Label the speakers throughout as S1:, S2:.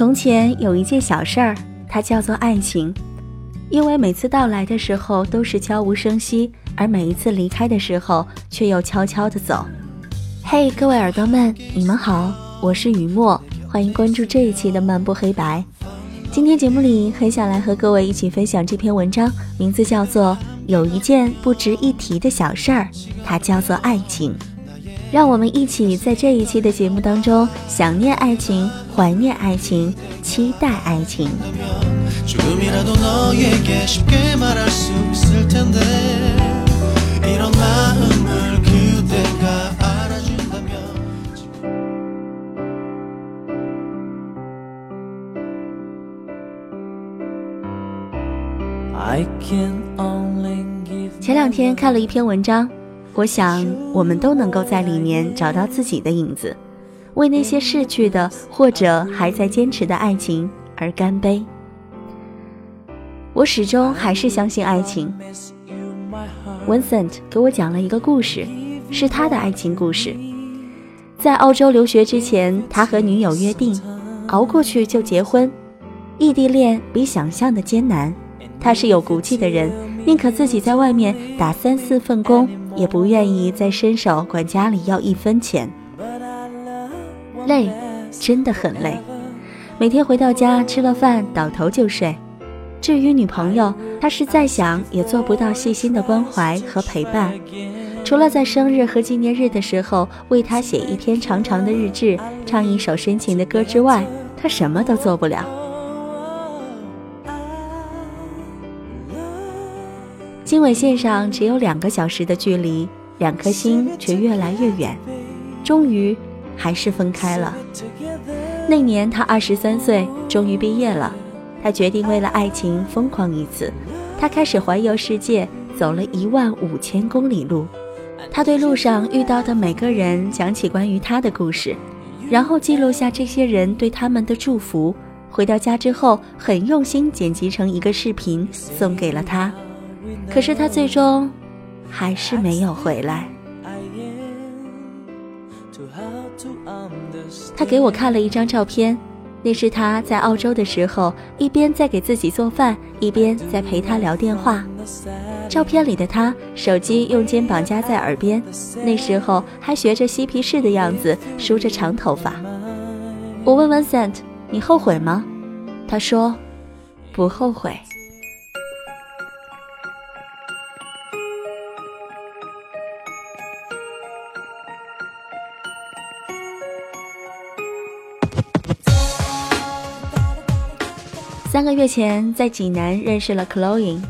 S1: 从前有一件小事儿，它叫做爱情，因为每次到来的时候都是悄无声息，而每一次离开的时候却又悄悄地走。嘿，各位耳朵们，你们好，我是雨墨，欢迎关注这一期的漫步黑白。今天节目里很想来和各位一起分享这篇文章，名字叫做《有一件不值一提的小事儿》，它叫做爱情。让我们一起在这一期的节目当中想念爱情、怀念爱情、期待爱情。前两天看了一篇文章。我想，我们都能够在里面找到自己的影子，为那些逝去的或者还在坚持的爱情而干杯。我始终还是相信爱情。Vincent 给我讲了一个故事，是他的爱情故事。在澳洲留学之前，他和女友约定，熬过去就结婚。异地恋比想象的艰难，他是有骨气的人，宁可自己在外面打三四份工。也不愿意再伸手管家里要一分钱，累，真的很累。每天回到家吃了饭倒头就睡。至于女朋友，他是再想也做不到细心的关怀和陪伴，除了在生日和纪念日的时候为他写一篇长长的日志，唱一首深情的歌之外，他什么都做不了。经纬线上只有两个小时的距离，两颗心却越来越远，终于还是分开了。那年他二十三岁，终于毕业了。他决定为了爱情疯狂一次，他开始环游世界，走了一万五千公里路。他对路上遇到的每个人讲起关于他的故事，然后记录下这些人对他们的祝福。回到家之后，很用心剪辑成一个视频，送给了他。可是他最终还是没有回来。他给我看了一张照片，那是他在澳洲的时候，一边在给自己做饭，一边在陪他聊电话。照片里的他，手机用肩膀夹在耳边，那时候还学着嬉皮士的样子，梳着长头发。我问 Vincent：“ 你后悔吗？”他说：“不后悔。”三个月前，在济南认识了 Chloe，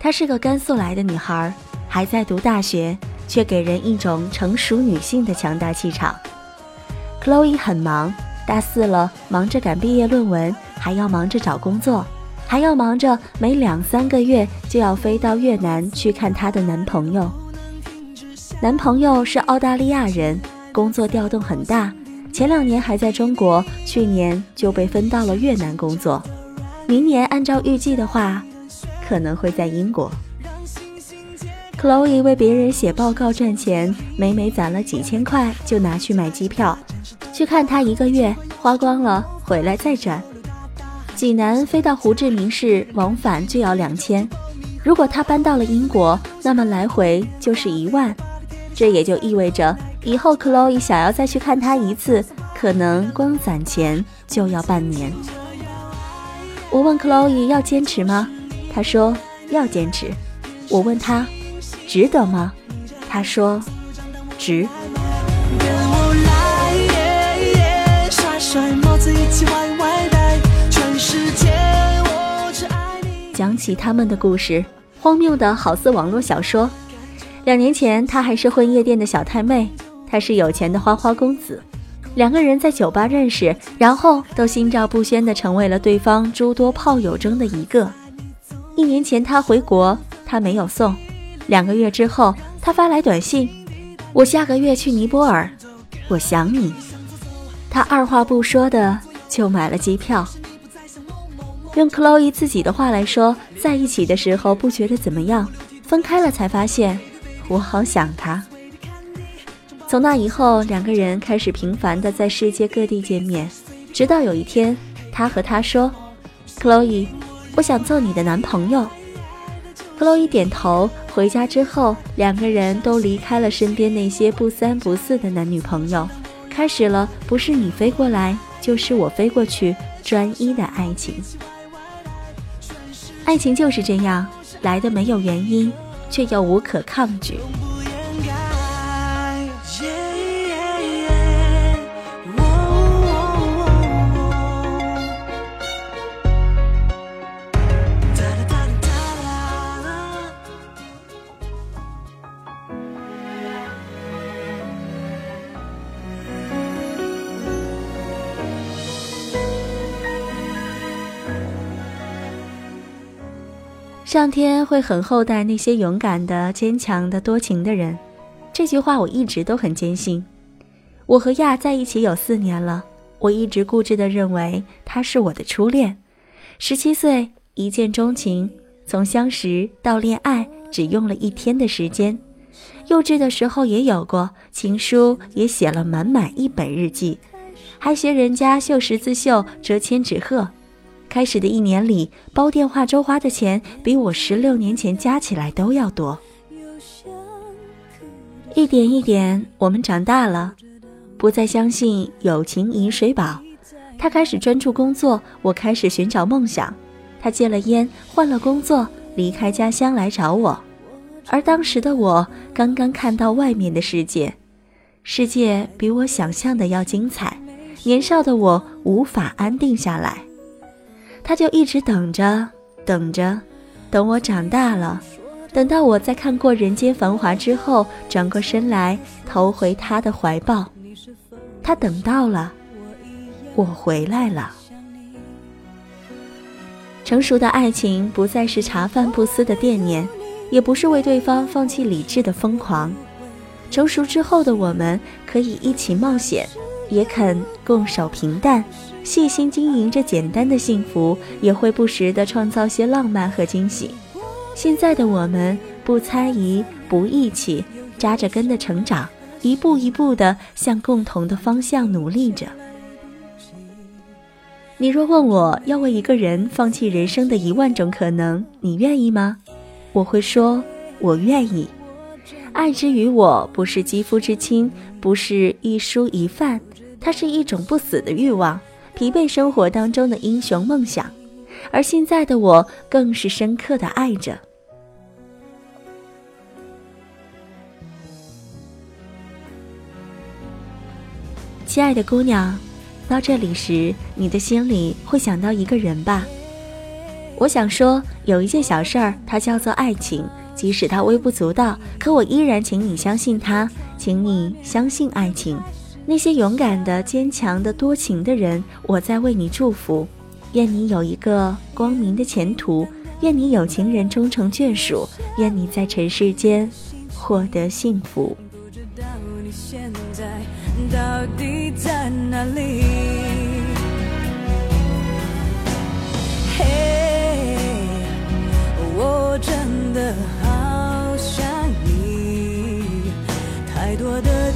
S1: 她是个甘肃来的女孩，还在读大学，却给人一种成熟女性的强大气场。Chloe 很忙，大四了，忙着赶毕业论文，还要忙着找工作，还要忙着每两三个月就要飞到越南去看她的男朋友。男朋友是澳大利亚人，工作调动很大，前两年还在中国，去年就被分到了越南工作。明年按照预计的话，可能会在英国。Chloe 为别人写报告赚钱，每每攒了几千块就拿去买机票，去看他一个月，花光了回来再赚。济南飞到胡志明市往返就要两千，如果他搬到了英国，那么来回就是一万，这也就意味着以后 Chloe 想要再去看他一次，可能光攒钱就要半年。我问 Chloe 要坚持吗？她说要坚持。我问她值得吗？她说值。讲起他们的故事，荒谬的好似网络小说。两年前，他还是混夜店的小太妹，他是有钱的花花公子。两个人在酒吧认识，然后都心照不宣的成为了对方诸多炮友中的一个。一年前他回国，他没有送。两个月之后，他发来短信：“我下个月去尼泊尔，我想你。”他二话不说的就买了机票。用 Chloe 自己的话来说，在一起的时候不觉得怎么样，分开了才发现，我好想他。从那以后，两个人开始频繁地在世界各地见面，直到有一天他和她说：“Chloe，我想做你的男朋友。”Chloe 点头。回家之后，两个人都离开了身边那些不三不四的男女朋友，开始了不是你飞过来，就是我飞过去，专一的爱情。爱情就是这样，来的没有原因，却又无可抗拒。上天会很厚待那些勇敢的、坚强的、多情的人，这句话我一直都很坚信。我和亚在一起有四年了，我一直固执地认为他是我的初恋。十七岁一见钟情，从相识到恋爱只用了一天的时间。幼稚的时候也有过情书，也写了满满一本日记，还学人家绣十字绣、折千纸鹤。开始的一年里，煲电话粥花的钱比我十六年前加起来都要多。一点一点，我们长大了，不再相信友情饮水饱。他开始专注工作，我开始寻找梦想。他戒了烟，换了工作，离开家乡来找我。而当时的我刚刚看到外面的世界，世界比我想象的要精彩。年少的我无法安定下来。他就一直等着，等着，等我长大了，等到我在看过人间繁华之后，转过身来投回他的怀抱。他等到了，我回来了。成熟的爱情不再是茶饭不思的惦念，也不是为对方放弃理智的疯狂。成熟之后的我们，可以一起冒险，也肯共守平淡。细心经营着简单的幸福，也会不时的创造些浪漫和惊喜。现在的我们不猜疑，不义气，扎着根的成长，一步一步的向共同的方向努力着。你若问我要为一个人放弃人生的一万种可能，你愿意吗？我会说，我愿意。爱之于我，不是肌肤之亲，不是一蔬一饭，它是一种不死的欲望。疲惫生活当中的英雄梦想，而现在的我更是深刻的爱着。亲爱的姑娘，到这里时，你的心里会想到一个人吧？我想说，有一件小事儿，它叫做爱情，即使它微不足道，可我依然请你相信它，请你相信爱情。那些勇敢的、坚强的、多情的人，我在为你祝福。愿你有一个光明的前途，愿你有情人终成眷属，愿你在尘世间获得幸福。嘿，我真的